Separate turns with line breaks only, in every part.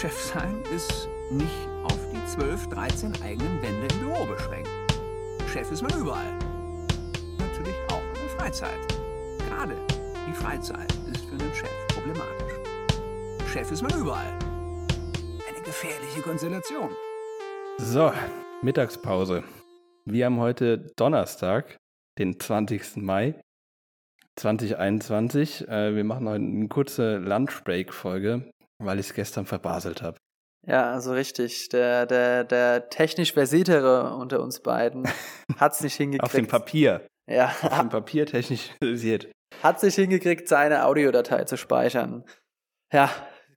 Chef sein ist nicht auf die 12, 13 eigenen Wände im Büro beschränkt. Chef ist man überall. Natürlich auch in der Freizeit. Gerade die Freizeit ist für einen Chef problematisch. Chef ist man überall. Eine gefährliche Konstellation.
So, Mittagspause. Wir haben heute Donnerstag, den 20. Mai 2021. Äh, wir machen heute eine kurze Lunchbreak-Folge, weil ich es gestern verbaselt habe.
Ja, also richtig. Der, der, der technisch versiertere unter uns beiden hat es nicht hingekriegt.
Auf dem Papier.
Ja.
Auf dem Papier technisch versiert.
Hat sich hingekriegt, seine Audiodatei zu speichern. Ja,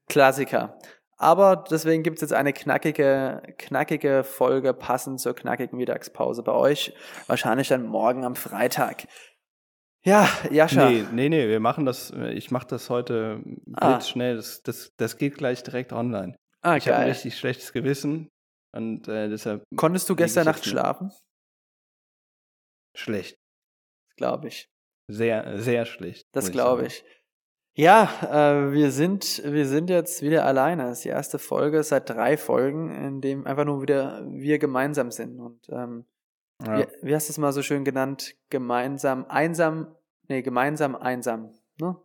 Klassiker. Aber deswegen gibt es jetzt eine knackige, knackige Folge passend zur knackigen Mittagspause bei euch. Wahrscheinlich dann morgen am Freitag. Ja, Jascha.
Nee, nee, nee, wir machen das, ich mache das heute ah. schnell. Das, das, das geht gleich direkt online.
Ah,
ich habe ein richtig schlechtes Gewissen und äh, deshalb.
Konntest du gestern Nacht schlafen?
Schlecht.
Glaube ich.
Sehr, sehr schlecht.
Das glaube ich. Ja, äh, wir sind, wir sind jetzt wieder alleine. Das ist die erste Folge seit drei Folgen, in dem einfach nur wieder wir gemeinsam sind. Und ähm, ja. wie, wie, hast du es mal so schön genannt? Gemeinsam, einsam, nee, gemeinsam, einsam, ne?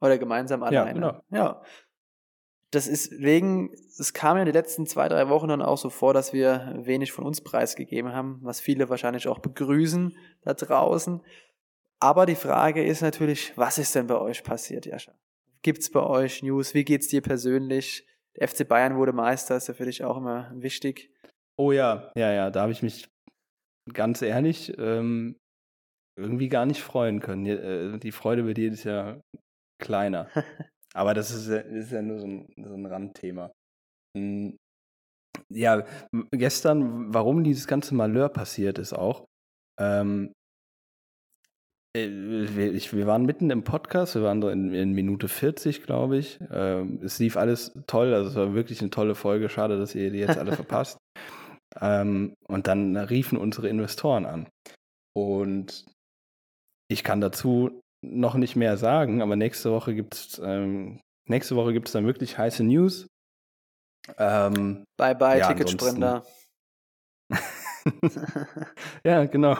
Oder gemeinsam alleine.
Ja, genau.
ja. Das ist wegen, es kam ja die letzten zwei, drei Wochen dann auch so vor, dass wir wenig von uns preisgegeben haben, was viele wahrscheinlich auch begrüßen da draußen. Aber die Frage ist natürlich, was ist denn bei euch passiert, Jascha? Gibt es bei euch News? Wie geht es dir persönlich? Der FC Bayern wurde Meister, ist ja für dich auch immer wichtig.
Oh ja, ja, ja, da habe ich mich ganz ehrlich ähm, irgendwie gar nicht freuen können. Äh, die Freude über dir ist ja kleiner. Aber das ist ja, ist ja nur so ein, so ein Randthema. Hm, ja, gestern, warum dieses ganze Malheur passiert ist auch, ähm, äh, wir, waren mitten im Podcast, wir waren so in, in Minute 40, glaube ich. Ähm, es lief alles toll, also es war wirklich eine tolle Folge. Schade, dass ihr die jetzt alle verpasst. Ähm, und dann riefen unsere Investoren an. Und ich kann dazu noch nicht mehr sagen, aber nächste Woche gibt es ähm, nächste Woche gibt es dann wirklich heiße News.
Ähm, bye bye, ja, Ticketsprinter.
ja, genau.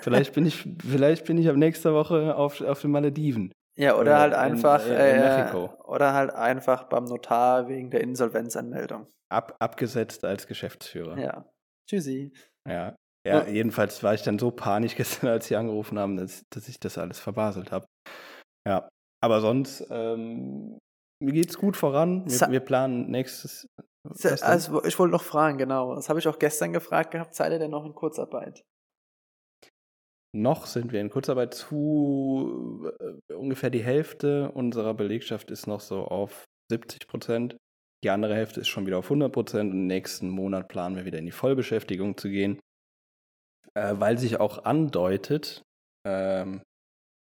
vielleicht bin ich, vielleicht bin ich ab nächster Woche auf, auf den Malediven.
Ja, oder, oder halt einfach in, äh, in oder halt einfach beim Notar wegen der Insolvenzanmeldung.
Ab, abgesetzt als Geschäftsführer.
Ja. Tschüssi.
Ja. Ja, ja, jedenfalls war ich dann so panisch gestern, als sie angerufen haben, dass, dass ich das alles verbaselt habe. Ja. Aber sonst, ähm, mir geht's gut voran. Wir, wir planen nächstes
also, ich wollte noch fragen, genau. Das habe ich auch gestern gefragt gehabt. Seid ihr denn noch in Kurzarbeit?
Noch sind wir in Kurzarbeit zu äh, ungefähr die Hälfte unserer Belegschaft ist noch so auf 70 Prozent. Die andere Hälfte ist schon wieder auf 100 Prozent und nächsten Monat planen wir wieder in die Vollbeschäftigung zu gehen, äh, weil sich auch andeutet, ähm,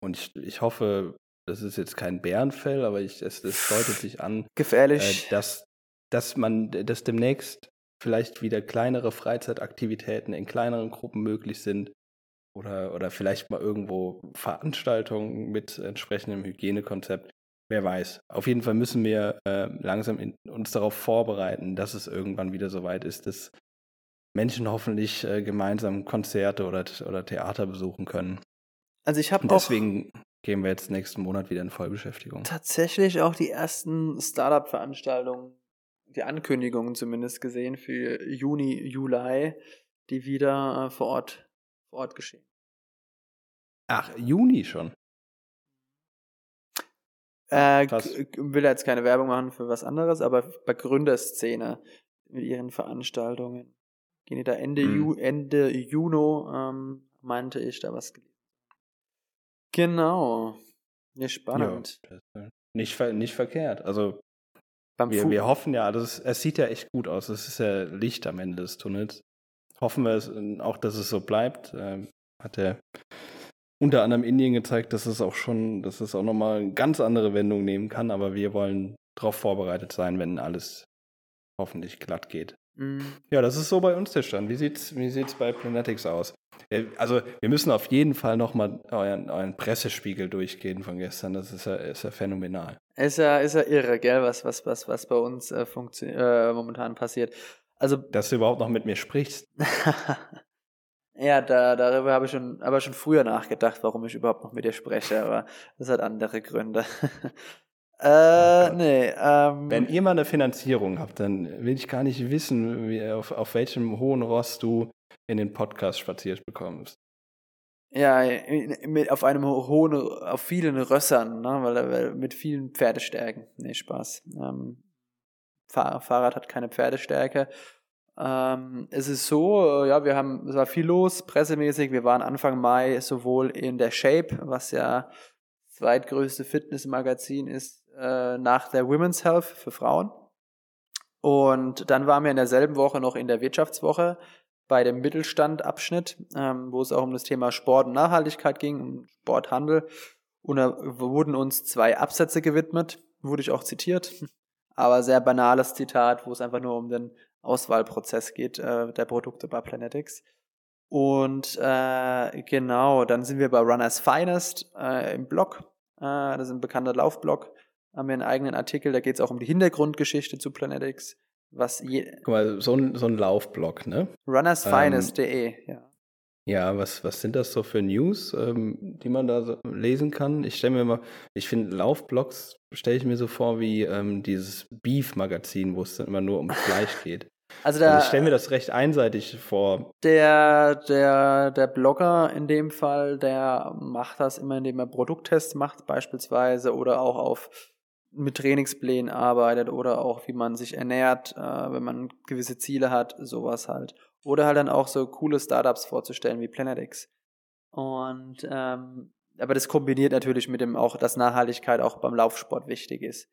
und ich, ich hoffe, das ist jetzt kein Bärenfell, aber ich, es, es deutet sich an,
Gefährlich.
Äh, dass dass man, dass demnächst vielleicht wieder kleinere Freizeitaktivitäten in kleineren Gruppen möglich sind oder, oder vielleicht mal irgendwo Veranstaltungen mit entsprechendem Hygienekonzept. Wer weiß. Auf jeden Fall müssen wir äh, langsam in, uns darauf vorbereiten, dass es irgendwann wieder so weit ist, dass Menschen hoffentlich äh, gemeinsam Konzerte oder, oder Theater besuchen können.
Also ich habe
Deswegen gehen wir jetzt nächsten Monat wieder in Vollbeschäftigung.
Tatsächlich auch die ersten Startup-Veranstaltungen die Ankündigungen zumindest gesehen für Juni, Juli, die wieder äh, vor, Ort, vor Ort geschehen.
Ach, Juni schon.
Äh, will jetzt keine Werbung machen für was anderes, aber bei Gründerszene mit ihren Veranstaltungen gehen die da Ende, hm. Ju, Ende Juni, ähm, meinte ich, da was gelesen. Genau. Ja, spannend.
Ja, nicht, nicht verkehrt. Also wir, wir, hoffen ja, das, es sieht ja echt gut aus. Es ist ja Licht am Ende des Tunnels. Hoffen wir es, auch, dass es so bleibt. Ähm, hat er unter anderem Indien gezeigt, dass es auch schon, dass es auch nochmal eine ganz andere Wendung nehmen kann. Aber wir wollen darauf vorbereitet sein, wenn alles hoffentlich glatt geht.
Mhm.
Ja, das ist so bei uns der Stand. Wie sieht's, wie sieht's bei Planetics aus? Äh, Also, wir müssen auf jeden Fall nochmal euren, euren Pressespiegel durchgehen von gestern. Das ist ja, ist ja phänomenal.
Ist ja, ist ja irre, gell, was, was, was, was bei uns äh, äh, momentan passiert. Also,
Dass du überhaupt noch mit mir sprichst.
ja, da, darüber habe ich schon, aber schon früher nachgedacht, warum ich überhaupt noch mit dir spreche, aber das hat andere Gründe. äh,
Gott.
nee, ähm,
Wenn ihr mal eine Finanzierung habt, dann will ich gar nicht wissen, wie, auf, auf welchem hohen Ross du in den Podcast spaziert bekommst.
Ja, mit, auf einem ho- hohen, auf vielen Rössern, ne, weil, weil mit vielen Pferdestärken. Nee, Spaß. Ähm, Fahr Fahrrad hat keine Pferdestärke. Ähm, es ist so, äh, ja, wir haben, es war viel los, pressemäßig. Wir waren Anfang Mai sowohl in der Shape, was ja das zweitgrößte Fitnessmagazin ist, äh, nach der Women's Health für Frauen. Und dann waren wir in derselben Woche noch in der Wirtschaftswoche bei dem Mittelstand-Abschnitt, ähm, wo es auch um das Thema Sport und Nachhaltigkeit ging, um Sporthandel. Und da wurden uns zwei Absätze gewidmet, wurde ich auch zitiert, aber sehr banales Zitat, wo es einfach nur um den Auswahlprozess geht äh, der Produkte bei Planetics. Und äh, genau, dann sind wir bei Runners Finest äh, im Blog. Äh, das ist ein bekannter Laufblog. Haben wir einen eigenen Artikel, da geht es auch um die Hintergrundgeschichte zu Planetics. Was je,
Guck mal, so ein, so ein Laufblog, ne?
runnersfinest.de, ja.
Ja, was, was sind das so für News, ähm, die man da so lesen kann? Ich stelle mir immer, ich finde Laufblogs stelle ich mir so vor wie ähm, dieses Beef-Magazin, wo es dann immer nur um Fleisch geht.
Also da,
Also ich stelle mir das recht einseitig vor.
der, der, der Blogger in dem Fall, der macht das immer, indem er Produkttests macht beispielsweise oder auch auf mit Trainingsplänen arbeitet oder auch wie man sich ernährt, äh, wenn man gewisse Ziele hat, sowas halt. Oder halt dann auch so coole Startups vorzustellen wie Planetix. Und ähm, aber das kombiniert natürlich mit dem auch, dass Nachhaltigkeit auch beim Laufsport wichtig ist.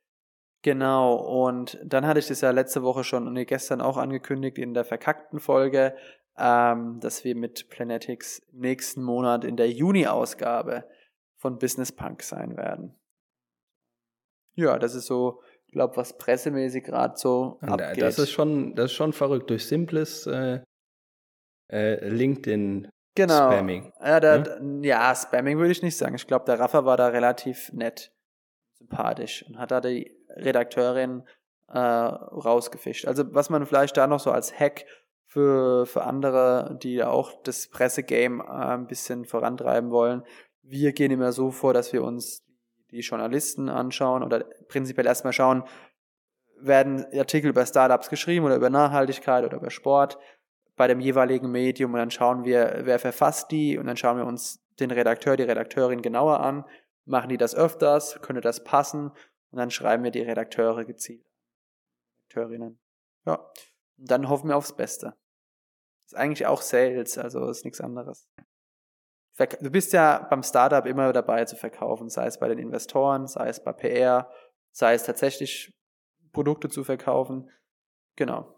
Genau, und dann hatte ich das ja letzte Woche schon, nee, gestern auch angekündigt in der verkackten Folge, ähm, dass wir mit Planetics nächsten Monat in der Juni-Ausgabe von Business Punk sein werden. Ja, das ist so, ich glaube, was pressemäßig gerade so
Und,
abgeht.
das ist schon, das ist schon verrückt. Durch simples äh, äh, LinkedIn
genau.
Spamming.
Ja, da,
ne?
ja, Spamming würde ich nicht sagen. Ich glaube, der Rafa war da relativ nett, sympathisch und hat da die Redakteurin äh, rausgefischt. Also was man vielleicht da noch so als Hack für, für andere, die auch das Pressegame äh, ein bisschen vorantreiben wollen. Wir gehen immer so vor, dass wir uns die Journalisten anschauen oder prinzipiell erstmal schauen, werden Artikel über Startups geschrieben oder über Nachhaltigkeit oder über Sport bei dem jeweiligen Medium und dann schauen wir, wer verfasst die und dann schauen wir uns den Redakteur, die Redakteurin genauer an. Machen die das öfters? Könnte das passen? Und dann schreiben wir die Redakteure gezielt. Redakteurinnen. Ja. Und dann hoffen wir aufs Beste. Ist eigentlich auch Sales, also ist nichts anderes. Verk- Du bist ja beim Startup immer dabei zu verkaufen, sei es bei den Investoren, sei es bei PR, sei es tatsächlich Produkte zu verkaufen. Genau.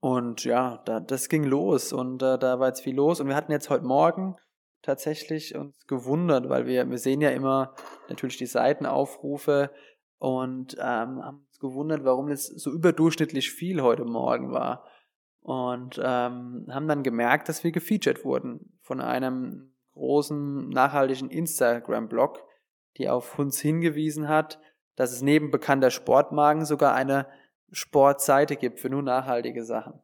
Und ja, da, das ging los und äh, da war jetzt viel los. Und wir hatten jetzt heute Morgen tatsächlich uns gewundert, weil wir, wir sehen ja immer natürlich die Seitenaufrufe und ähm, haben uns gewundert, warum es so überdurchschnittlich viel heute Morgen war. Und ähm, haben dann gemerkt, dass wir gefeatured wurden von einem großen nachhaltigen Instagram-Blog, die auf uns hingewiesen hat, dass es neben bekannter Sportmarken sogar eine Sportseite gibt für nur nachhaltige Sachen.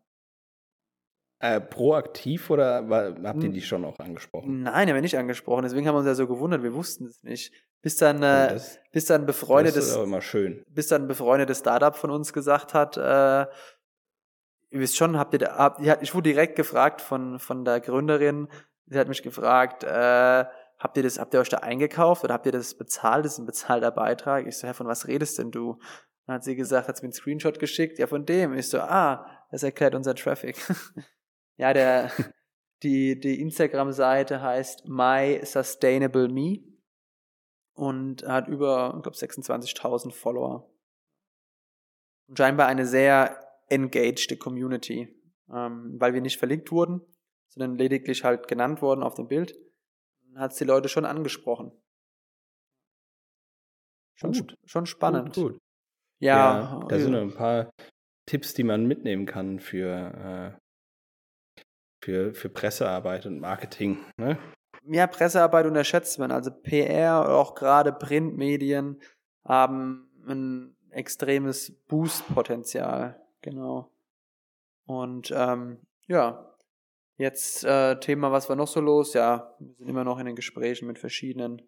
Äh, proaktiv oder war, habt ihr
Hm.
die schon auch angesprochen?
Nein, haben wir nicht angesprochen. Deswegen haben wir uns ja so gewundert. Wir wussten es nicht. Bis dann, äh,
das,
bis dann ein
das
befreundetes,
ist immer schön.
bis dann ein befreundetes Startup von uns gesagt hat, äh, ihr wisst schon, habt ihr, da, habt, ich wurde direkt gefragt von, von der Gründerin, sie hat mich gefragt, äh, habt ihr das, habt ihr euch da eingekauft oder habt ihr das bezahlt? Das ist ein bezahlter Beitrag. Ich so, Herr, von was redest denn du? Dann hat sie gesagt, hat sie mir einen Screenshot geschickt, ja, von dem. Ich so, ah, das erklärt unser Traffic. ja, der, die, die Instagram-Seite heißt My Sustainable Me und hat über, ich glaube, 26.000 Follower. Und scheinbar eine sehr engaged Community, ähm, weil wir nicht verlinkt wurden, sondern lediglich halt genannt worden auf dem Bild, hat es die Leute schon angesprochen. Schon,
Gut.
schon spannend.
Gut, gut.
Ja,
da sind noch ein paar, Tipps, die man mitnehmen kann für, äh, für, für Pressearbeit und Marketing. Ne?
Ja, Pressearbeit unterschätzt man. Also PR oder auch gerade Printmedien haben ein extremes Boost-Potenzial. Genau. Und ähm, ja, jetzt äh, Thema, was war noch so los? Ja, wir sind immer noch in den Gesprächen mit verschiedenen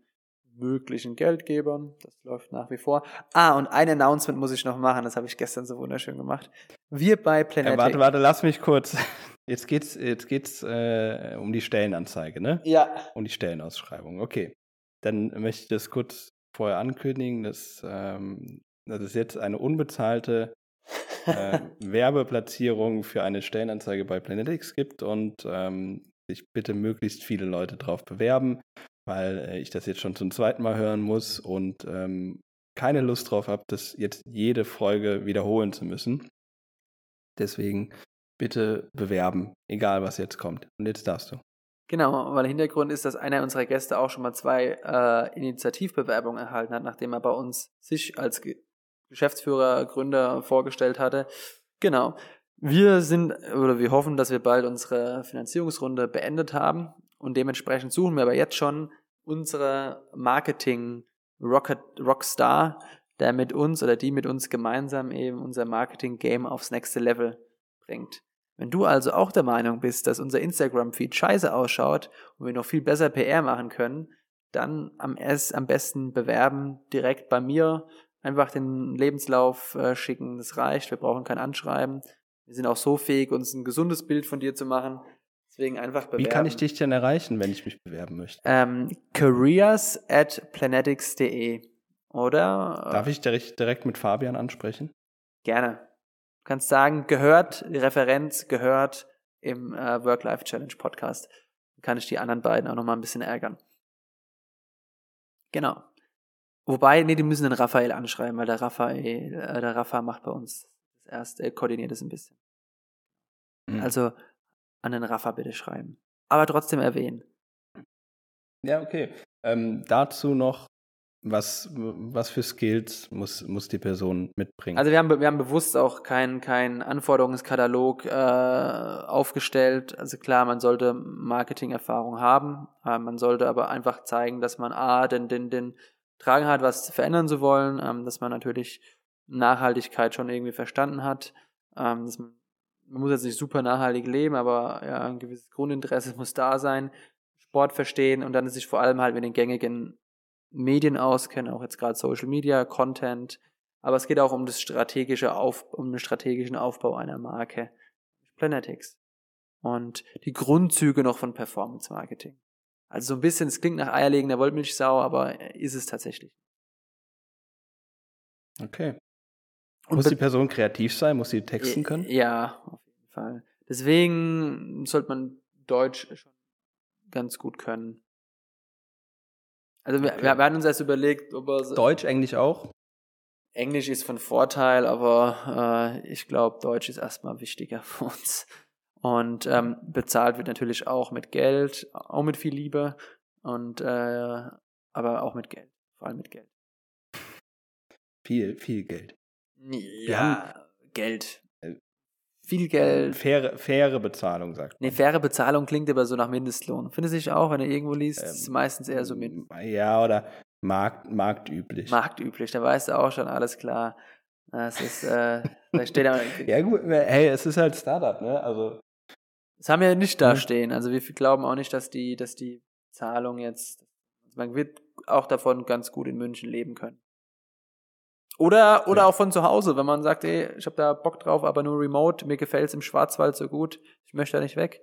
möglichen Geldgebern. Das läuft nach wie vor. Ah, und ein Announcement muss ich noch machen. Das habe ich gestern so wunderschön gemacht. Wir bei Planetic.
Ja, warte, warte, lass mich kurz. Jetzt geht's, jetzt geht's äh, um die Stellenanzeige, ne?
Ja.
Um die Stellenausschreibung. Okay. Dann möchte ich das kurz vorher ankündigen, dass, ähm, dass es jetzt eine unbezahlte äh, Werbeplatzierung für eine Stellenanzeige bei Planetics gibt und ähm, sich bitte möglichst viele Leute drauf bewerben weil äh, ich das jetzt schon zum zweiten Mal hören muss und ähm, keine Lust drauf habe, das jetzt jede Folge wiederholen zu müssen. Deswegen bitte bewerben, egal was jetzt kommt. Und jetzt darfst du.
Genau, weil Hintergrund ist, dass einer unserer Gäste auch schon mal zwei äh, Initiativbewerbungen erhalten hat, nachdem er bei uns sich als Ge Geschäftsführer, Gründer vorgestellt hatte. Genau. Wir sind oder wir hoffen, dass wir bald unsere Finanzierungsrunde beendet haben und dementsprechend suchen wir aber jetzt schon unsere Marketing Rocket Rockstar, der mit uns oder die mit uns gemeinsam eben unser Marketing Game aufs nächste Level bringt. Wenn du also auch der Meinung bist, dass unser Instagram-Feed scheiße ausschaut und wir noch viel besser PR machen können, dann am, erst, am besten bewerben direkt bei mir, einfach den Lebenslauf äh, schicken, das reicht, wir brauchen kein Anschreiben. Wir sind auch so fähig, uns ein gesundes Bild von dir zu machen, Deswegen einfach bewerben.
Wie kann ich dich denn erreichen, wenn ich mich bewerben möchte?
Ähm, careers at planetics.de oder?
Darf ich direkt, direkt mit Fabian ansprechen?
Gerne. Du kannst sagen, gehört, die Referenz gehört im äh, Work-Life-Challenge Podcast. Dann kann ich die anderen beiden auch nochmal ein bisschen ärgern. Genau. Wobei, nee, die müssen den Raphael anschreiben, weil der Raphael, äh, der Rafa macht bei uns das erste, er koordiniert es ein bisschen. Mhm. Also an den Rafa bitte schreiben. Aber trotzdem erwähnen.
Ja, okay. Ähm, dazu noch, was, was für Skills muss, muss die Person mitbringen?
Also wir haben, wir haben bewusst auch keinen kein Anforderungskatalog äh, aufgestellt. Also klar, man sollte Marketing-Erfahrung haben. Äh, man sollte aber einfach zeigen, dass man A, den, den, den Tragen hat, was verändern zu wollen, ähm, dass man natürlich Nachhaltigkeit schon irgendwie verstanden hat, ähm, dass man man muss jetzt nicht super nachhaltig leben, aber ja, ein gewisses Grundinteresse muss da sein, Sport verstehen und dann sich vor allem halt mit den gängigen Medien auskennen, auch jetzt gerade Social Media, Content. Aber es geht auch um das strategische Auf, um den strategischen Aufbau einer Marke. Planetics. Und die Grundzüge noch von Performance Marketing. Also so ein bisschen, es klingt nach eierlegender Wollmilchsau, aber ist es tatsächlich.
Okay. Und muss die Person kreativ sein? Muss sie texten können?
Ja, auf jeden Fall. Deswegen sollte man Deutsch schon ganz gut können. Also wir, okay. wir haben uns erst überlegt, ob er
Deutsch, Englisch auch?
Englisch ist von Vorteil, aber äh, ich glaube, Deutsch ist erstmal wichtiger für uns. Und ähm, bezahlt wird natürlich auch mit Geld, auch mit viel Liebe und äh, aber auch mit Geld, vor allem mit Geld.
Viel, viel Geld.
Ja, Geld. Viel Geld.
Faire, faire Bezahlung, sagt
man. Nee, faire Bezahlung klingt aber so nach Mindestlohn. Findest du nicht auch, wenn du irgendwo liest, ähm, ist meistens eher so mit.
Ja, oder Markt, marktüblich.
Marktüblich, da weißt du auch schon, alles klar. Das ist, äh, da steht da.
ja, gut, hey, es ist halt Startup, ne? Also.
Das haben wir nicht da stehen. Also wir glauben auch nicht, dass die, dass die Zahlung jetzt. Man wird auch davon ganz gut in München leben können. Oder, oder ja. auch von zu Hause, wenn man sagt, ey, ich habe da Bock drauf, aber nur remote, mir gefällt es im Schwarzwald so gut, ich möchte da nicht weg.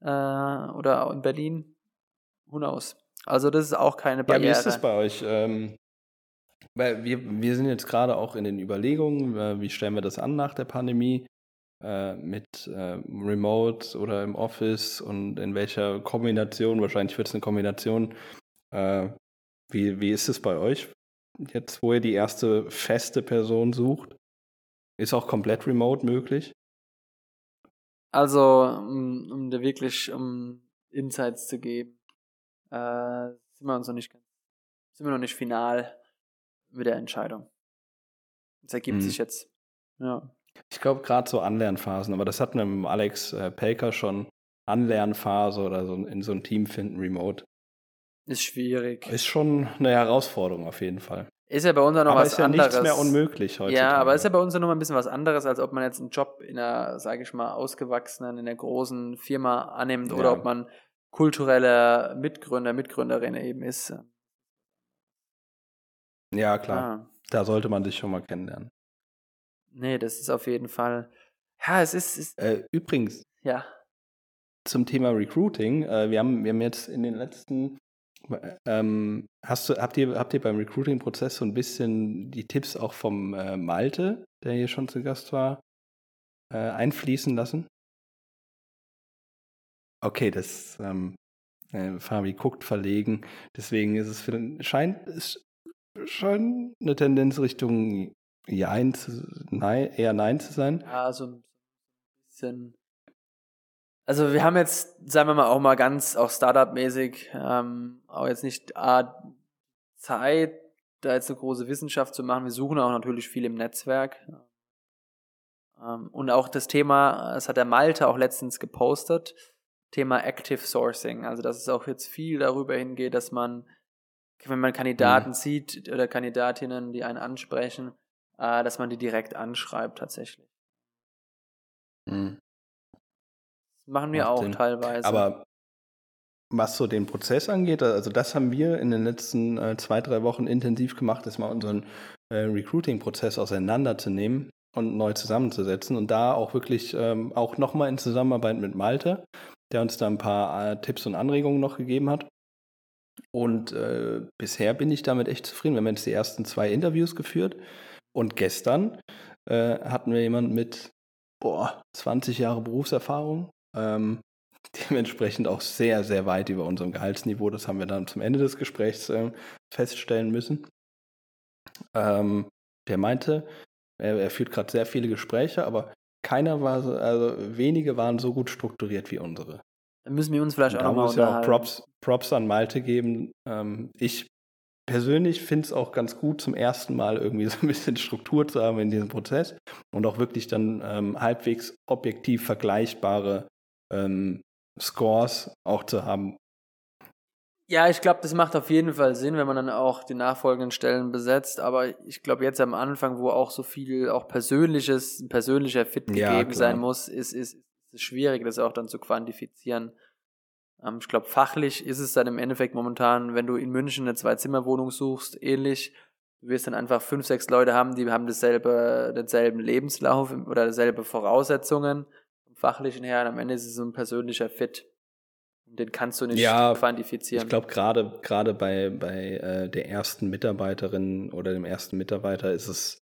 Äh, oder auch in Berlin, who knows. Also das ist auch keine Barriere.
Ja, wie ist das bei euch? Ähm, weil wir, wir sind jetzt gerade auch in den Überlegungen, äh, wie stellen wir das an nach der Pandemie? Äh, mit äh, Remote oder im Office und in welcher Kombination, wahrscheinlich wird es eine Kombination. Äh, wie, wie ist es bei euch? Jetzt, wo ihr die erste feste Person sucht? Ist auch komplett remote möglich?
Also, um, um dir wirklich um Insights zu geben, äh, sind wir uns noch nicht sind wir noch nicht final mit der Entscheidung. Das ergibt mhm. sich jetzt. Ja.
Ich glaube gerade so Anlernphasen, aber das hatten wir mit Alex äh, Pelker schon. Anlernphase oder so in so ein Team finden, remote.
Ist schwierig.
Ist schon eine Herausforderung auf jeden Fall.
Ist ja bei uns auch noch
aber
was
ist ja
anderes.
nichts mehr unmöglich heute.
Ja, aber ist ja bei uns noch mal ein bisschen was anderes, als ob man jetzt einen Job in einer, sage ich mal, ausgewachsenen, in einer großen Firma annimmt oder
Ja.
ob man kultureller Mitgründer, Mitgründerin eben ist.
Ja, klar.
Ah,
Da sollte man sich schon mal kennenlernen.
nee, das ist auf jeden Fall. Ja, es ist, ist
Äh, übrigens,
ja.
zum Thema Recruiting, äh, wir, haben, wir haben jetzt in den letzten, ähm, hast du, habt, ihr, habt ihr beim Recruiting-Prozess so ein bisschen die Tipps auch vom äh, Malte, der hier schon zu Gast war, äh, einfließen lassen? Okay, das ähm, äh, Fabi guckt verlegen, deswegen ist es für, scheint es schon eine Tendenz Richtung Jein zu, nein, eher Nein zu sein.
Ja, so ein bisschen. Also wir haben jetzt, sagen wir mal, auch mal ganz auch Startup-mäßig, ähm, auch jetzt nicht A, Zeit, da jetzt eine große Wissenschaft zu machen. Wir suchen auch natürlich viel im Netzwerk. Ähm, und auch das Thema, das hat der Malte auch letztens gepostet, Thema Active Sourcing. Also dass es auch jetzt viel darüber hingeht, dass man, wenn man Kandidaten sieht oder Kandidatinnen, die einen ansprechen, äh, dass man die direkt anschreibt tatsächlich.
Hm.
Machen wir auch
Sinn.
teilweise.
Aber was so den Prozess angeht, also das haben wir in den letzten äh, zwei, drei Wochen intensiv gemacht, ist mal unseren äh, Recruiting-Prozess auseinanderzunehmen und neu zusammenzusetzen und da auch wirklich ähm, auch nochmal in Zusammenarbeit mit Malte, der uns da ein paar äh, Tipps und Anregungen noch gegeben hat. Und äh, bisher bin ich damit echt zufrieden. Wir haben jetzt die ersten zwei Interviews geführt und gestern äh, hatten wir jemanden mit boah, 20 Jahre Berufserfahrung. Ähm, dementsprechend auch sehr, sehr weit über unserem Gehaltsniveau. Das haben wir dann zum Ende des Gesprächs äh, feststellen müssen. Ähm, der meinte, er, er führt gerade sehr viele Gespräche, aber keiner war so, also wenige waren so gut strukturiert wie unsere.
Dann müssen wir uns vielleicht auch nochmal
muss ja auch
unterhalten.
Props, Props an Malte geben. Ähm, ich persönlich finde es auch ganz gut, zum ersten Mal irgendwie so ein bisschen Struktur zu haben in diesem Prozess und auch wirklich dann ähm, halbwegs objektiv vergleichbare ähm, Scores auch zu haben.
Ja, ich glaube, das macht auf jeden Fall Sinn, wenn man dann auch die nachfolgenden Stellen besetzt. Aber ich glaube, jetzt am Anfang, wo auch so viel auch persönliches, persönlicher Fit
Ja,
gegeben
klar.
sein muss, ist, ist, ist es schwierig, das auch dann zu quantifizieren. Ähm, ich glaube, fachlich ist es dann im Endeffekt momentan, wenn du in München eine Zwei-Zimmer-Wohnung suchst, ähnlich. Du wirst dann einfach fünf, sechs Leute haben, die haben dasselbe, denselben Lebenslauf oder dieselbe Voraussetzungen fachlichen her. Und am Ende ist es so ein persönlicher Fit. Und Den kannst du nicht
Ja,
quantifizieren.
Ich glaube, gerade gerade bei, bei äh, der ersten Mitarbeiterin oder dem ersten Mitarbeiter ist es,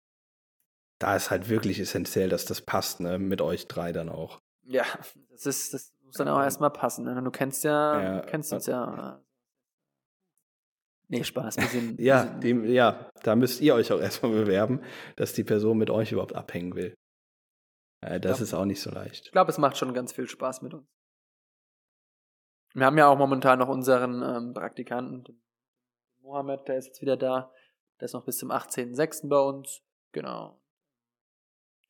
da ist halt wirklich essentiell, dass das passt, ne, mit euch drei dann auch.
Ja, das ist, das muss dann auch erstmal passen. Ne? Du kennst ja,
Ja,
kennst uns ja. Nee, Spaß, sind.
Ja,
sind,
dem, ja, da müsst ihr euch auch erstmal bewerben, dass die Person mit euch überhaupt abhängen will. Äh, das
Ja.
ist auch nicht so leicht.
ich glaube, es macht schon ganz viel Spaß mit uns. Wir haben ja auch momentan noch unseren ähm, Praktikanten, Mohammed, der ist jetzt wieder da. Der ist noch bis zum 18.06. bei uns. Genau.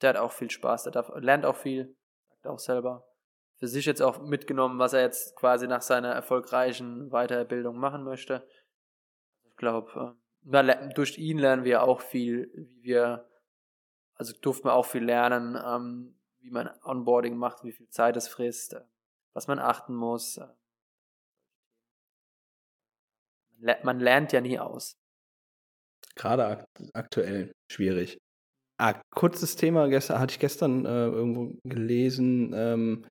Der hat auch viel Spaß, der darf, lernt auch viel, sagt auch selber. Für sich jetzt auch mitgenommen, was er jetzt quasi nach seiner erfolgreichen Weiterbildung machen möchte. Ich glaube, durch ihn lernen wir auch viel, wie wir, also durften wir auch viel lernen, ähm, wie man Onboarding macht, wie viel Zeit es frisst, äh, was man achten muss. äh. Man ler- Man lernt ja nie aus.
Gerade ak aktuell schwierig. Ah, kurzes Thema, gestern, hatte ich gestern äh, irgendwo gelesen. Ähm,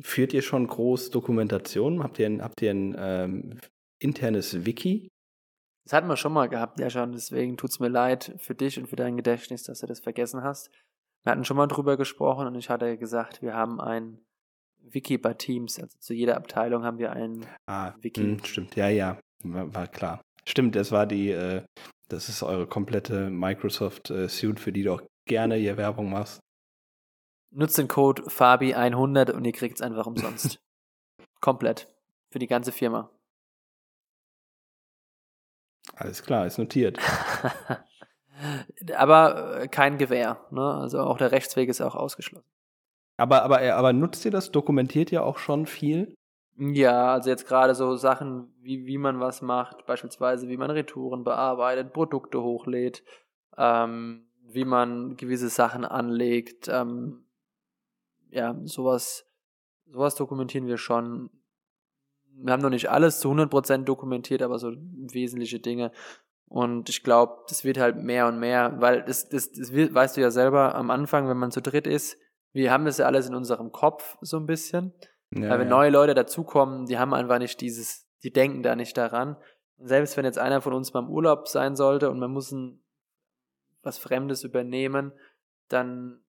führt ihr schon groß Dokumentationen? Habt ihr ein, habt ihr ein ähm, internes Wiki?
Das hatten wir schon mal gehabt, ja schon. Deswegen tut es mir leid für dich und für dein Gedächtnis, dass du das vergessen hast. Wir hatten schon mal drüber gesprochen und ich hatte gesagt, wir haben ein Wiki bei Teams. Also zu jeder Abteilung haben wir ein
Ah,
Wiki.
hm, stimmt, ja, ja, war, war klar. Stimmt, das war die, äh, das ist eure komplette Microsoft äh, Suite, für die du auch gerne hier Werbung machst.
Nutzt den Code Fabi100 und ihr kriegt es einfach umsonst. Komplett. Für die ganze Firma.
Alles klar, ist notiert.
Aber äh, kein Gewehr. Ne? Also auch der Rechtsweg ist auch ausgeschlossen.
Aber, aber, aber nutzt ihr das? Dokumentiert ihr auch schon viel?
Ja, also jetzt gerade so Sachen, wie, wie man was macht, beispielsweise wie man Retouren bearbeitet, Produkte hochlädt, ähm, wie man gewisse Sachen anlegt, ähm, ja, sowas, sowas dokumentieren wir schon. Wir haben noch nicht alles zu 100% dokumentiert, aber so wesentliche Dinge. Und ich glaube, das wird halt mehr und mehr, weil das, das, das weißt du ja selber am Anfang, wenn man zu dritt ist, wir haben das ja alles in unserem Kopf so ein bisschen. Ja, weil wenn ja. neue Leute dazukommen, die haben einfach nicht dieses, die denken da nicht daran. Und selbst wenn jetzt einer von uns mal im Urlaub sein sollte und man muss ein, was Fremdes übernehmen, dann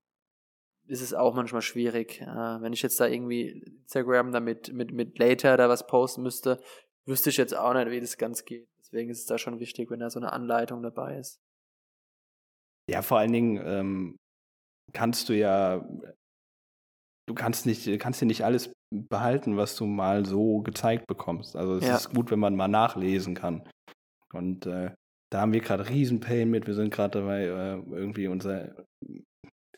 ist es auch manchmal schwierig. Äh, wenn ich jetzt da irgendwie Instagram damit mit, mit Later da was posten müsste, wüsste ich jetzt auch nicht, wie das ganz geht. Deswegen ist es da schon wichtig, wenn da so eine Anleitung dabei ist.
Ja, vor allen Dingen ähm, kannst du ja, du kannst nicht, kannst dir nicht alles behalten, was du mal so gezeigt bekommst. Also es ja. ist gut, wenn man mal nachlesen kann. Und äh, da haben wir gerade Riesenpain mit. Wir sind gerade dabei, äh, irgendwie unser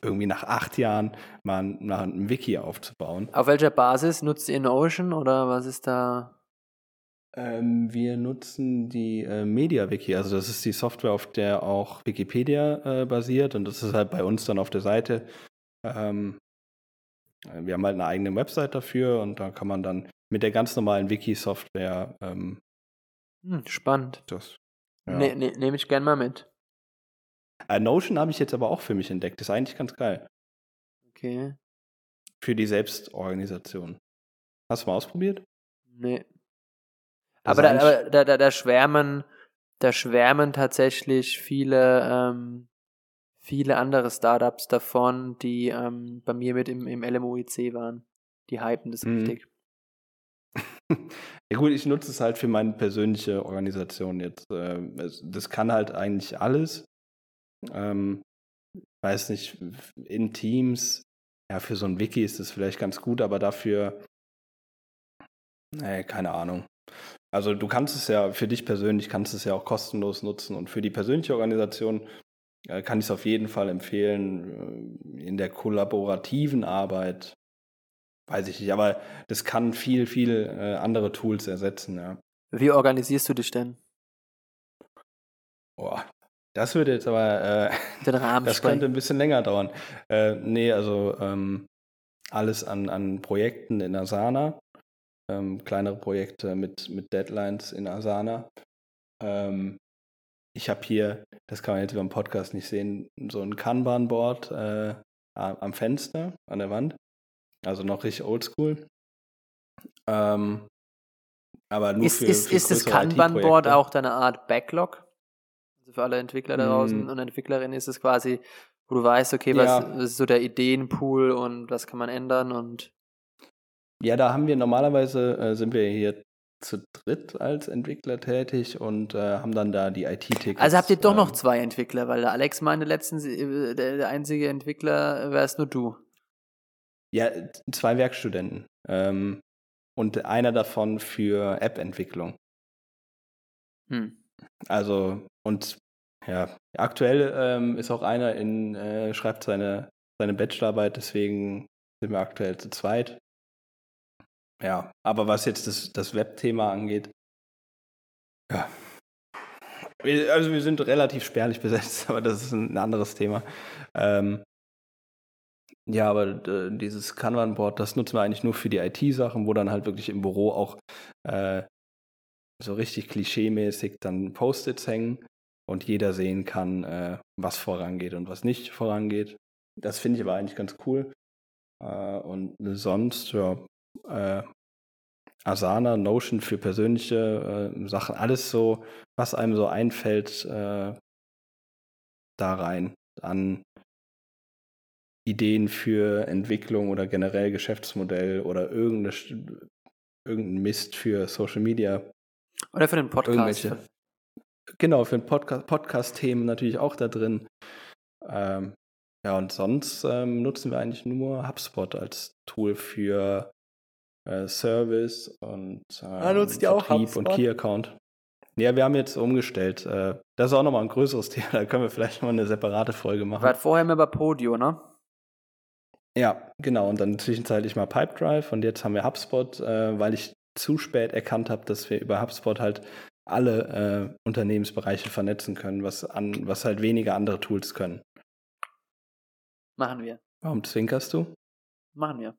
irgendwie nach acht Jahren mal ein, Wiki aufzubauen.
Auf welcher Basis nutzt ihr Notion oder was ist da?
Ähm, wir nutzen die äh, MediaWiki, also das ist die Software, auf der auch Wikipedia äh, basiert und das ist halt bei uns dann auf der Seite. Ähm, äh, wir haben halt eine eigene Website dafür und da kann man dann mit der ganz normalen Wiki-Software. Ähm,
hm, spannend. Das ja. ne, ne, nehme ich gern mal mit.
Äh, Notion habe ich jetzt aber auch für mich entdeckt. Das ist eigentlich ganz geil.
Okay.
Für die Selbstorganisation. Hast du mal ausprobiert?
Nee. Aber da, da, da, da, schwärmen, da schwärmen tatsächlich viele, ähm, viele andere Startups davon, die ähm, bei mir mit im, im LMOIC waren. Die hypen das mhm. richtig.
ja gut, ich nutze es halt für meine persönliche Organisation jetzt. Ähm, das kann halt eigentlich alles. Ähm, weiß nicht, in Teams, ja, für so ein Wiki ist das vielleicht ganz gut, aber dafür, nee, keine Ahnung. Also du kannst es ja für dich persönlich, kannst es ja auch kostenlos nutzen und für die persönliche Organisation äh, kann ich es auf jeden Fall empfehlen. Äh, in der kollaborativen Arbeit weiß ich nicht, aber das kann viel, viel äh, andere Tools ersetzen, ja.
Wie organisierst du dich denn?
Boah, das würde jetzt aber, äh, das könnte ein bisschen länger dauern. Äh, nee, also ähm, alles an, an Projekten in Asana, ähm, kleinere Projekte mit, mit Deadlines in Asana. Ähm, ich habe hier, das kann man jetzt über den Podcast nicht sehen, so ein Kanban-Board äh, am Fenster, an der Wand. Also noch richtig oldschool. Ähm, aber nur
ist,
für,
ist,
für
ist das Kanban-Board auch deine Art Backlog? Für alle Entwickler da draußen mm. und Entwicklerinnen ist es quasi, wo du weißt, okay, was, ja. was ist so der Ideenpool und was kann man ändern und
ja, da haben wir normalerweise, äh, sind wir hier zu dritt als Entwickler tätig und äh, haben dann da die IT-Tickets.
Also habt ihr doch ähm, noch zwei Entwickler, weil der Alex meinte letztens, äh, der, der einzige Entwickler wärst nur du.
Ja, zwei Werkstudenten. Ähm, und einer davon für App-Entwicklung. Hm. Also, und ja, aktuell ähm, ist auch einer in, äh, schreibt seine, seine Bachelorarbeit, deswegen sind wir aktuell zu zweit. Ja, aber was jetzt das, das Web-Thema angeht, ja. Also wir sind relativ spärlich besetzt, aber das ist ein anderes Thema. Ähm, ja, aber äh, dieses Kanban-Board, das nutzen wir eigentlich nur für die IT-Sachen, wo dann halt wirklich im Büro auch äh, so richtig klischeemäßig dann Post-its hängen und jeder sehen kann, äh, was vorangeht und was nicht vorangeht. Das finde ich aber eigentlich ganz cool. Äh, und sonst, ja, äh, Asana, Notion für persönliche äh, Sachen, alles so, was einem so einfällt, äh, da rein an Ideen für Entwicklung oder generell Geschäftsmodell oder irgendeine, irgendein Mist für Social Media.
Oder für den Podcast.
Genau, für Podcast, Podcast-Themen natürlich auch da drin. Ähm, ja, und sonst ähm, nutzen wir eigentlich nur HubSpot als Tool für äh, Service und
ähm, ah, nutzt ihr auch
HubSpot? und Key Account. Ja, wir haben jetzt umgestellt. Äh, das ist auch nochmal ein größeres Thema. Da können wir vielleicht mal eine separate Folge machen.
War vorher immer bei Podio, ne?
Ja, genau. Und dann zwischenzeitlich mal Pipedrive und jetzt haben wir HubSpot, äh, weil ich zu spät erkannt habe, dass wir über HubSpot halt alle äh, Unternehmensbereiche vernetzen können, was, an, was halt weniger andere Tools können.
Machen wir.
Warum zwinkerst du?
Machen wir.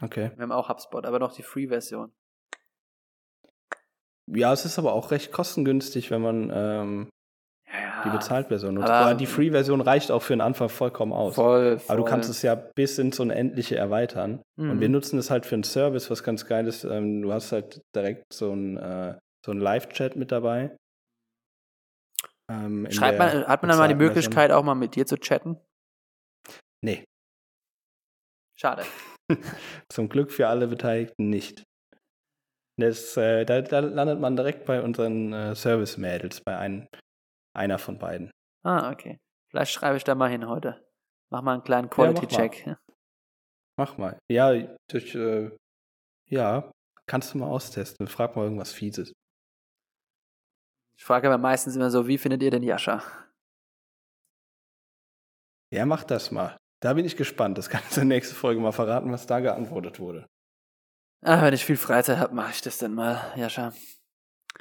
Okay.
Wir haben auch HubSpot, aber noch die Free-Version.
Ja, es ist aber auch recht kostengünstig, wenn man ähm,
Ja,
die Bezahltversion nutzt.
aber-
Aber die Free-Version reicht auch für den Anfang vollkommen aus.
Voll, voll.
Aber du kannst es ja bis ins Unendliche erweitern.
Mhm.
Und wir nutzen es halt für einen Service, was ganz geil ist. Ähm, du hast halt direkt so ein, äh, so ein Live-Chat mit dabei. Ähm, in
Schreibt man, hat man dann mal die. Möglichkeit, auch mal mit dir zu chatten?
Nee,
Schade.
zum Glück für alle Beteiligten nicht. Das, äh, da, da landet man direkt bei unseren äh, Service-Mädels, bei ein, einer von beiden.
Ah, okay. Vielleicht schreibe ich da mal hin heute. Mach mal einen kleinen
Ja, mach
Quality-Check.
Mach mal. Ja, durch, äh, ja, kannst du mal austesten. Frag mal irgendwas Fieses.
Ich frage aber meistens immer so, wie findet ihr den Jascha?
Ja, mach das mal. Da bin ich gespannt. Das kannst du in der nächsten Folge mal verraten, was da geantwortet wurde.
Ah, wenn ich viel Freizeit habe, mache ich das dann mal, Jascha.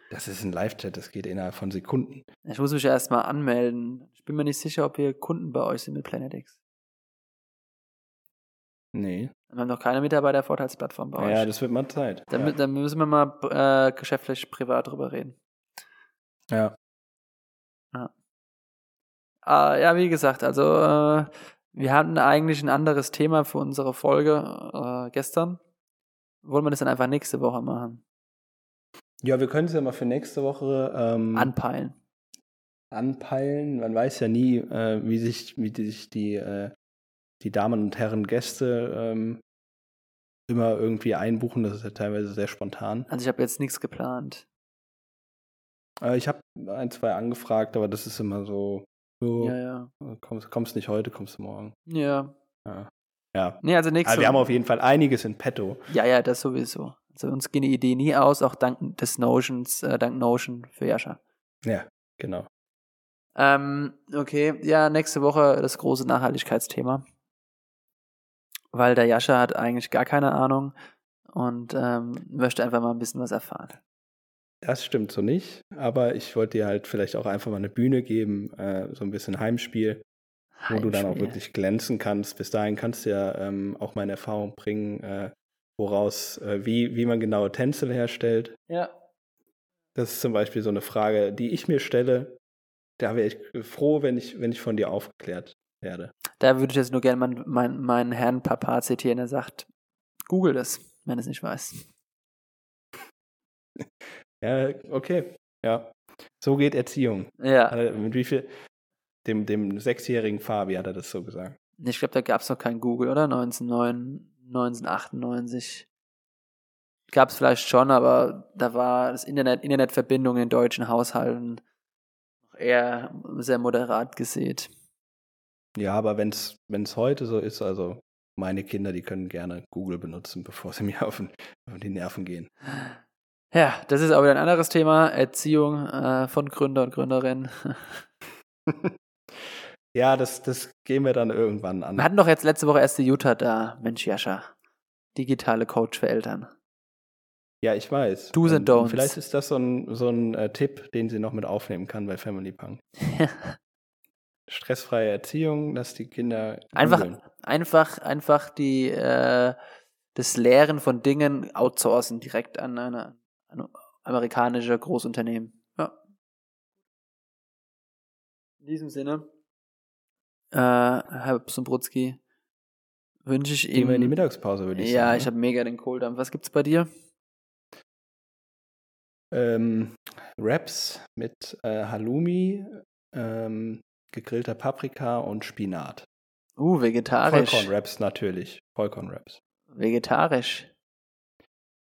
Das ist ein Live-Chat, das geht innerhalb von Sekunden.
Ich muss mich erst mal anmelden. Ich bin mir nicht sicher, ob wir Kunden bei euch sind mit Planetix.
Nee.
Wir haben noch keine Mitarbeitervorteilsplattform bei
Ja,
euch.
das wird mal Zeit.
Dann,
ja.
dann müssen wir mal äh, geschäftlich privat drüber reden.
Ja.
Ah, ja, wie gesagt, also äh, wir hatten eigentlich ein anderes Thema für unsere Folge äh, gestern. Wollen wir das dann einfach nächste Woche machen?
ja, wir können es ja mal für nächste Woche ähm,
Anpeilen.
anpeilen. Man weiß ja nie, äh, wie sich, wie die- sich die, äh, die Damen und Herren Gäste ähm, immer irgendwie einbuchen. Das ist ja teilweise sehr spontan.
Also ich habe jetzt nichts geplant.
Äh, ich habe ein, zwei angefragt, aber das ist immer so, so
Ja, ja.
kommst, kommst nicht heute, kommst du morgen.
Ja.
Ja. ja.
Nee, also nächste
Also wir haben auf jeden Fall einiges in petto.
Ja, ja, das sowieso. Also uns gehen die Ideen nie aus, auch dank des Notions, äh, dank Notion für Jascha.
Ja, genau.
Ähm, okay, ja, nächste Woche das große Nachhaltigkeitsthema. Weil der Jascha hat eigentlich gar keine Ahnung und ähm, möchte einfach mal ein bisschen was erfahren.
Das stimmt so nicht, aber ich wollte dir halt vielleicht auch einfach mal eine Bühne geben, äh, so ein bisschen Heimspiel, wo du dann auch
Heimspiel.
wirklich glänzen kannst. Bis dahin kannst du ja ähm, auch meine Erfahrung bringen, äh, woraus, äh, wie, wie man genaue Tänzel herstellt.
Ja.
Das ist zum Beispiel so eine Frage, die ich mir stelle. Da wäre ich froh, wenn ich, wenn ich von dir aufgeklärt werde.
Da würde ich jetzt nur gerne meinen mein, meinen Herrn Papa zitieren, der sagt, google das, wenn es nicht weiß.
Ja, okay. Ja. So geht Erziehung.
Ja,
er- Mit wie viel? Dem, dem sechsjährigen Fabi hat er das so gesagt.
ich glaube, da gab es noch kein Google, oder? 1909 1998. Gab es vielleicht schon, aber da war das Internet, Internetverbindung in deutschen Haushalten noch eher sehr moderat gesät.
Ja, aber wenn es heute so ist, also meine Kinder, die können gerne Google benutzen, bevor sie mir auf, den, auf die Nerven gehen.
Ja, das ist aber ein anderes Thema. Erziehung äh, von Gründer und Gründerinnen.
Ja, das, das gehen wir dann irgendwann an.
Wir hatten doch jetzt letzte Woche erst die Jutta da, Mensch Jascha. Digitale Coach für Eltern.
Ja, ich weiß.
Do's and
Und
Don'ts.
Vielleicht ist das so ein, so ein äh, Tipp, den sie noch mit aufnehmen kann bei Family Punk. Stressfreie Erziehung, dass die Kinder
Einfach, einfach, einfach die, äh, das Lehren von Dingen outsourcen direkt an eine, eine amerikanische Großunternehmen. Ja. In diesem Sinne, äh, Herr Psumbrutski, wünsche ich
Gehen
ihm.
wir in die Mittagspause, würde ich
ja,
sagen.
ich habe mega den Kohldampf. Was gibt's bei dir?
ähm, Wraps mit äh, Halloumi, ähm, gegrillter Paprika und Spinat.
Uh, vegetarisch.
Vollkorn-Wraps natürlich. Vollkorn-Wraps.
Vegetarisch.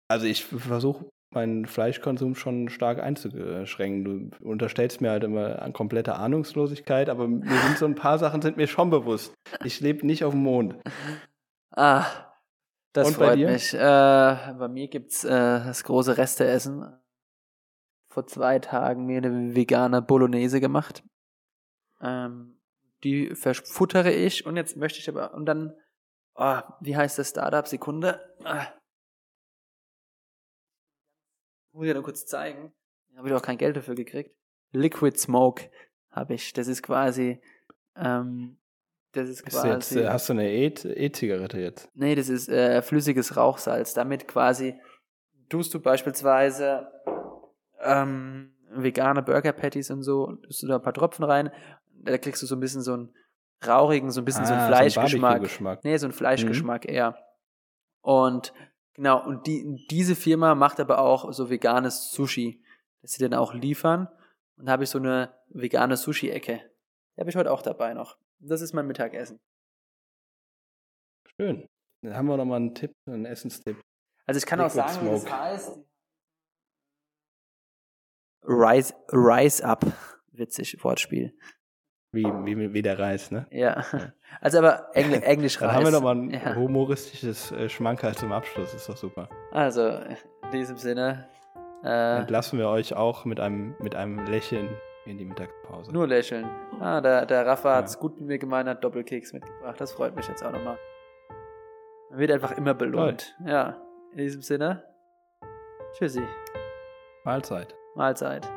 Also ich versuche meinen Fleischkonsum schon stark einzuschränken. Du unterstellst mir halt immer an komplette Ahnungslosigkeit, aber mir sind so ein paar Sachen sind mir schon bewusst. Ich lebe nicht auf dem Mond.
Ah, das
Und
freut mich. Äh, bei mir gibt's äh, das große Resteessen vor zwei Tagen mir eine vegane Bolognese gemacht. Ähm, die verfuttere ich und jetzt möchte ich aber, und dann, oh, wie heißt das Startup? Sekunde. Ah. Muss ich nur kurz zeigen. Habe ich auch kein Geld dafür gekriegt. Liquid Smoke habe ich. Das ist quasi, ähm, das ist
Ist
quasi.
jetzt, äh, hast du eine E-Zigarette jetzt?
Nee, das ist äh, flüssiges Rauchsalz. Damit quasi tust du beispielsweise ähm, vegane Burger Patties und so, tust du da ein paar Tropfen rein. Da kriegst du so ein bisschen so einen rauchigen, so ein bisschen so einen
Ah,
Fleischgeschmack.
Barbecue-Geschmack.
nee, so einen Fleischgeschmack eher. Und genau, und die, diese Firma macht aber auch so veganes Sushi, das sie dann auch liefern. Und da habe ich so eine vegane Sushi-Ecke. Die habe ich heute auch dabei noch. Das ist mein Mittagessen.
Schön. Dann haben wir noch mal einen Tipp, einen Essenstipp.
Also ich kann auch
Liquid
sagen, wie das
Smoke.
heißt. Rise, Rise Up. Witzig, Wortspiel.
Wie, wie, wie der Reis, ne?
Ja. Also aber Engl Englisch
Dann
Reis.
haben wir noch mal ein
Ja.
humoristisches äh, Schmankerl zum Abschluss. Ist doch super.
Also, in diesem Sinne, äh,
Entlassen wir euch auch mit einem, mit einem Lächeln in die Mittagspause.
nur lächeln. Ah, der, der Rafa
Ja.
hat's gut mit mir gemeint, hat Doppelkeks mitgebracht. Das freut mich jetzt auch nochmal. Man wird einfach immer belohnt. Ja, in diesem Sinne, tschüssi,
Mahlzeit.
Mahlzeit.